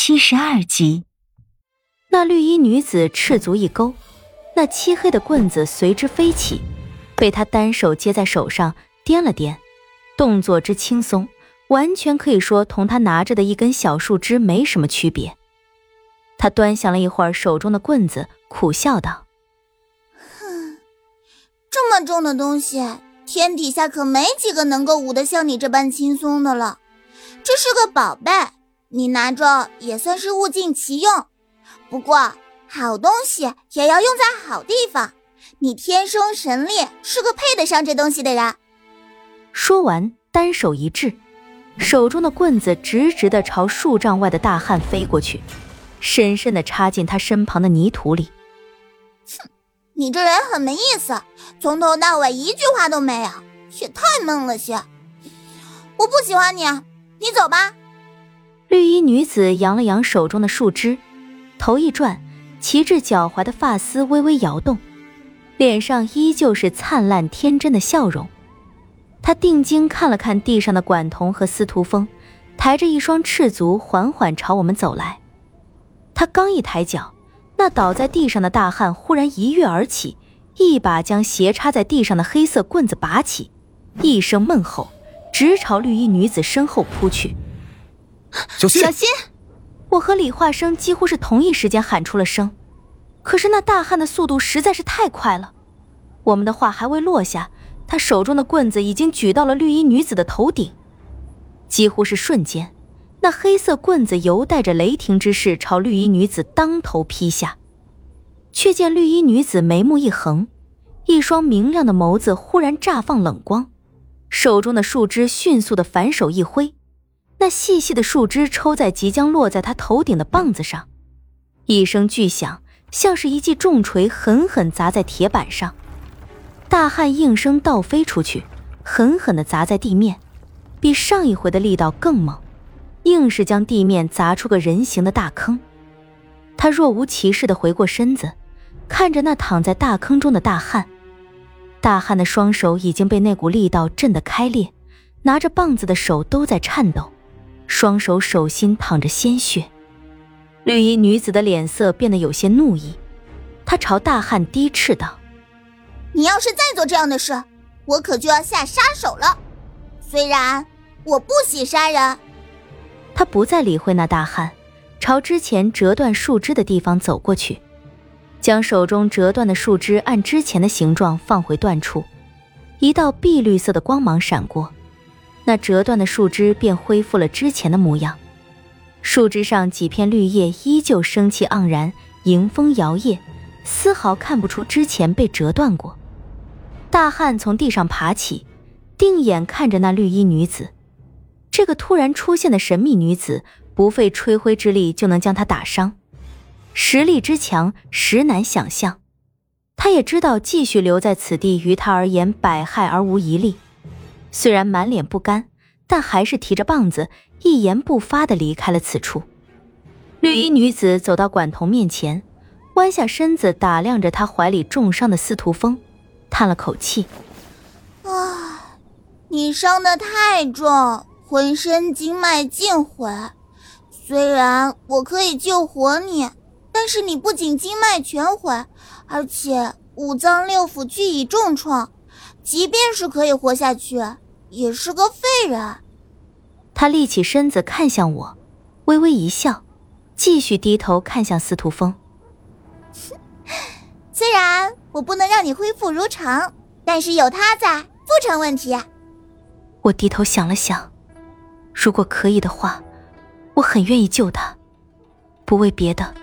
七十二集，那绿衣女子赤足一勾，那漆黑的棍子随之飞起，被她单手接在手上掂了掂，动作之轻松，完全可以说同她拿着的一根小树枝没什么区别。她端详了一会儿手中的棍子，苦笑道：“哼，这么重的东西，天底下可没几个能够舞得像你这般轻松的了。这是个宝贝。”你拿着也算是物尽其用，不过好东西也要用在好地方。你天生神力，是个配得上这东西的人。说完，单手一掷，手中的棍子直直的朝数丈外的大汉飞过去，深深的插进他身旁的泥土里。哼，你这人很没意思，从头到尾一句话都没有，也太闷了些。我不喜欢你，你走吧。绿衣女子扬了扬手中的树枝，头一转，齐至脚踝的发丝微微摇动，脸上依旧是灿烂天真的笑容。她定睛看了看地上的管彤和司徒风，抬着一双赤足缓缓朝我们走来。她刚一抬脚，那倒在地上的大汉忽然一跃而起，一把将斜插在地上的黑色棍子拔起，一声闷吼，直朝绿衣女子身后扑去。小心！小心！我和李化生几乎是同一时间喊出了声，可是那大汉的速度实在是太快了。我们的话还未落下，他手中的棍子已经举到了绿衣女子的头顶，几乎是瞬间，那黑色棍子犹带着雷霆之势朝绿衣女子当头劈下。却见绿衣女子眉目一横，一双明亮的眸子忽然绽放冷光，手中的树枝迅速的反手一挥。那细细的树枝抽在即将落在他头顶的棒子上，一声巨响，像是一记重锤狠狠砸在铁板上。大汉应声倒飞出去，狠狠地砸在地面，比上一回的力道更猛，硬是将地面砸出个人形的大坑。他若无其事地回过身子，看着那躺在大坑中的大汉。大汉的双手已经被那股力道震得开裂，拿着棒子的手都在颤抖。双手手心淌着鲜血，绿衣女子的脸色变得有些怒意，她朝大汉低斥道：“你要是再做这样的事，我可就要下杀手了。虽然我不喜杀人。”他不再理会那大汉，朝之前折断树枝的地方走过去，将手中折断的树枝按之前的形状放回断处，一道碧绿色的光芒闪过。那折断的树枝便恢复了之前的模样，树枝上几片绿叶依旧生气盎然，迎风摇曳，丝毫看不出之前被折断过。大汉从地上爬起，定眼看着那绿衣女子，这个突然出现的神秘女子，不费吹灰之力就能将他打伤，实力之强，实难想象。他也知道继续留在此地于他而言百害而无一利。虽然满脸不甘，但还是提着棒子，一言不发的离开了此处。绿衣女子走到管彤面前，弯下身子打量着他怀里重伤的司徒风，叹了口气：“啊，你伤得太重，浑身经脉尽毁。虽然我可以救活你，但是你不仅经脉全毁，而且五脏六腑俱已重创。”即便是可以活下去，也是个废人。他立起身子看向我，微微一笑，继续低头看向司徒风。虽然我不能让你恢复如常，但是有他在，不成问题。我低头想了想，如果可以的话，我很愿意救他，不为别的，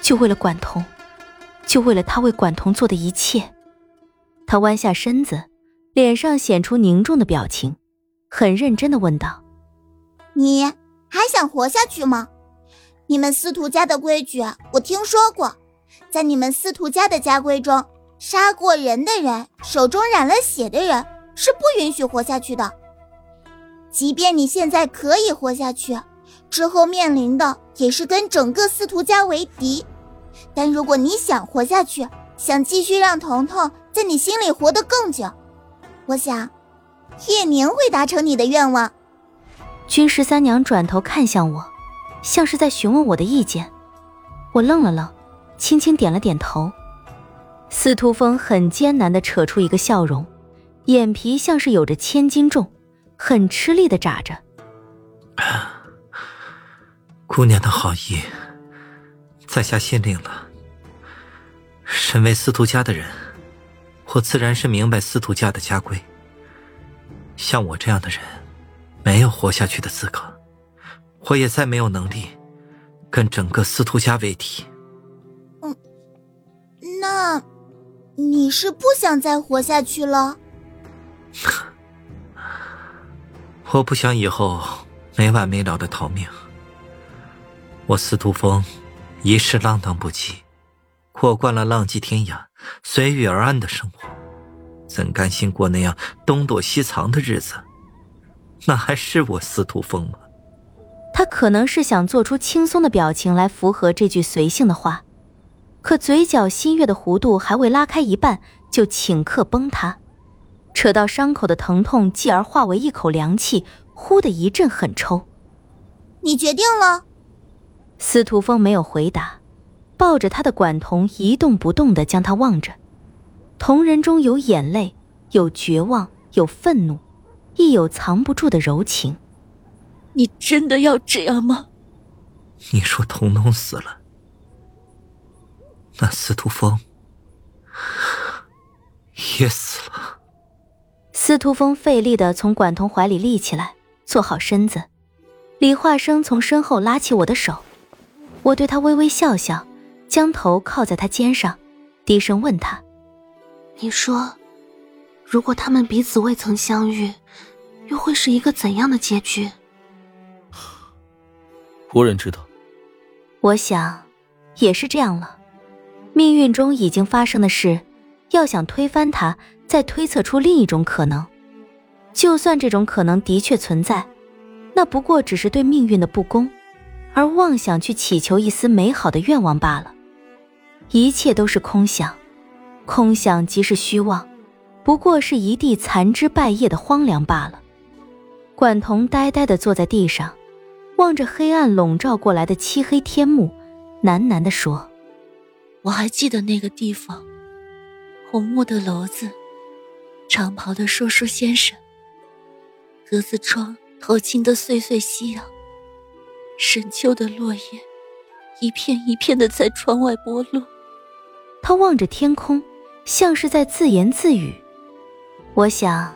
就为了管彤，就为了他为管彤做的一切。他弯下身子。脸上显出凝重的表情，很认真的问道：“你还想活下去吗？你们司徒家的规矩我听说过，在你们司徒家的家规中，杀过人的人，手中染了血的人是不允许活下去的。即便你现在可以活下去，之后面临的也是跟整个司徒家为敌。但如果你想活下去，想继续让彤彤在你心里活得更久。”我想，叶宁会达成你的愿望。君十三娘转头看向我，像是在询问我的意见。我愣了愣，轻轻点了点头。司徒风很艰难的扯出一个笑容，眼皮像是有着千斤重，很吃力的眨着。姑娘的好意，在下心领了。身为司徒家的人，我自然是明白司徒家的家规。像我这样的人，没有活下去的资格，我也再没有能力跟整个司徒家为敌。嗯，那，你是不想再活下去了？我不想以后没完没了的逃命。我司徒风，一世浪荡不羁，过惯了浪迹天涯、随遇而安的生活，怎甘心过那样东躲西藏的日子？那还是我司徒风吗？他可能是想做出轻松的表情来符合这句随性的话，可嘴角新月的弧度还未拉开一半，就顷刻崩塌，扯到伤口的疼痛，继而化为一口凉气，呼的一阵狠抽。你决定了？司徒风没有回答，抱着他的管童一动不动的将他望着，瞳仁中有眼泪，有绝望，有愤怒，亦有藏不住的柔情。你真的要这样吗？你说童农死了，那司徒风也死了。司徒风费力的从管童怀里立起来，坐好身子。李化生从身后拉起我的手。我对他微微笑笑，将头靠在他肩上，低声问他：“你说，如果他们彼此未曾相遇，又会是一个怎样的结局？”无人知道。我想，也是这样了。命运中已经发生的事，要想推翻它，再推测出另一种可能，就算这种可能的确存在，那不过只是对命运的不公。而妄想去祈求一丝美好的愿望罢了，一切都是空想，空想即是虚妄，不过是一地残枝败叶的荒凉罢了。管彤呆呆地坐在地上，望着黑暗笼罩过来的漆黑天幕，喃喃地说：“我还记得那个地方，红木的楼子，长袍的说书先生，格子窗透进的碎碎夕阳。”深秋的落叶，一片一片的在窗外剥落。他望着天空，像是在自言自语。我想，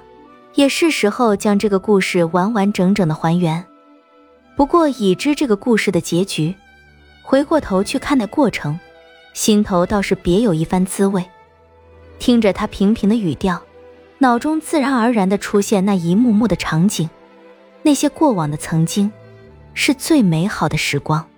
也是时候将这个故事完完整整的还原。不过已知这个故事的结局，回过头去看那过程，心头倒是别有一番滋味。听着他平平的语调，脑中自然而然的出现那一幕幕的场景，那些过往的曾经。是最美好的时光。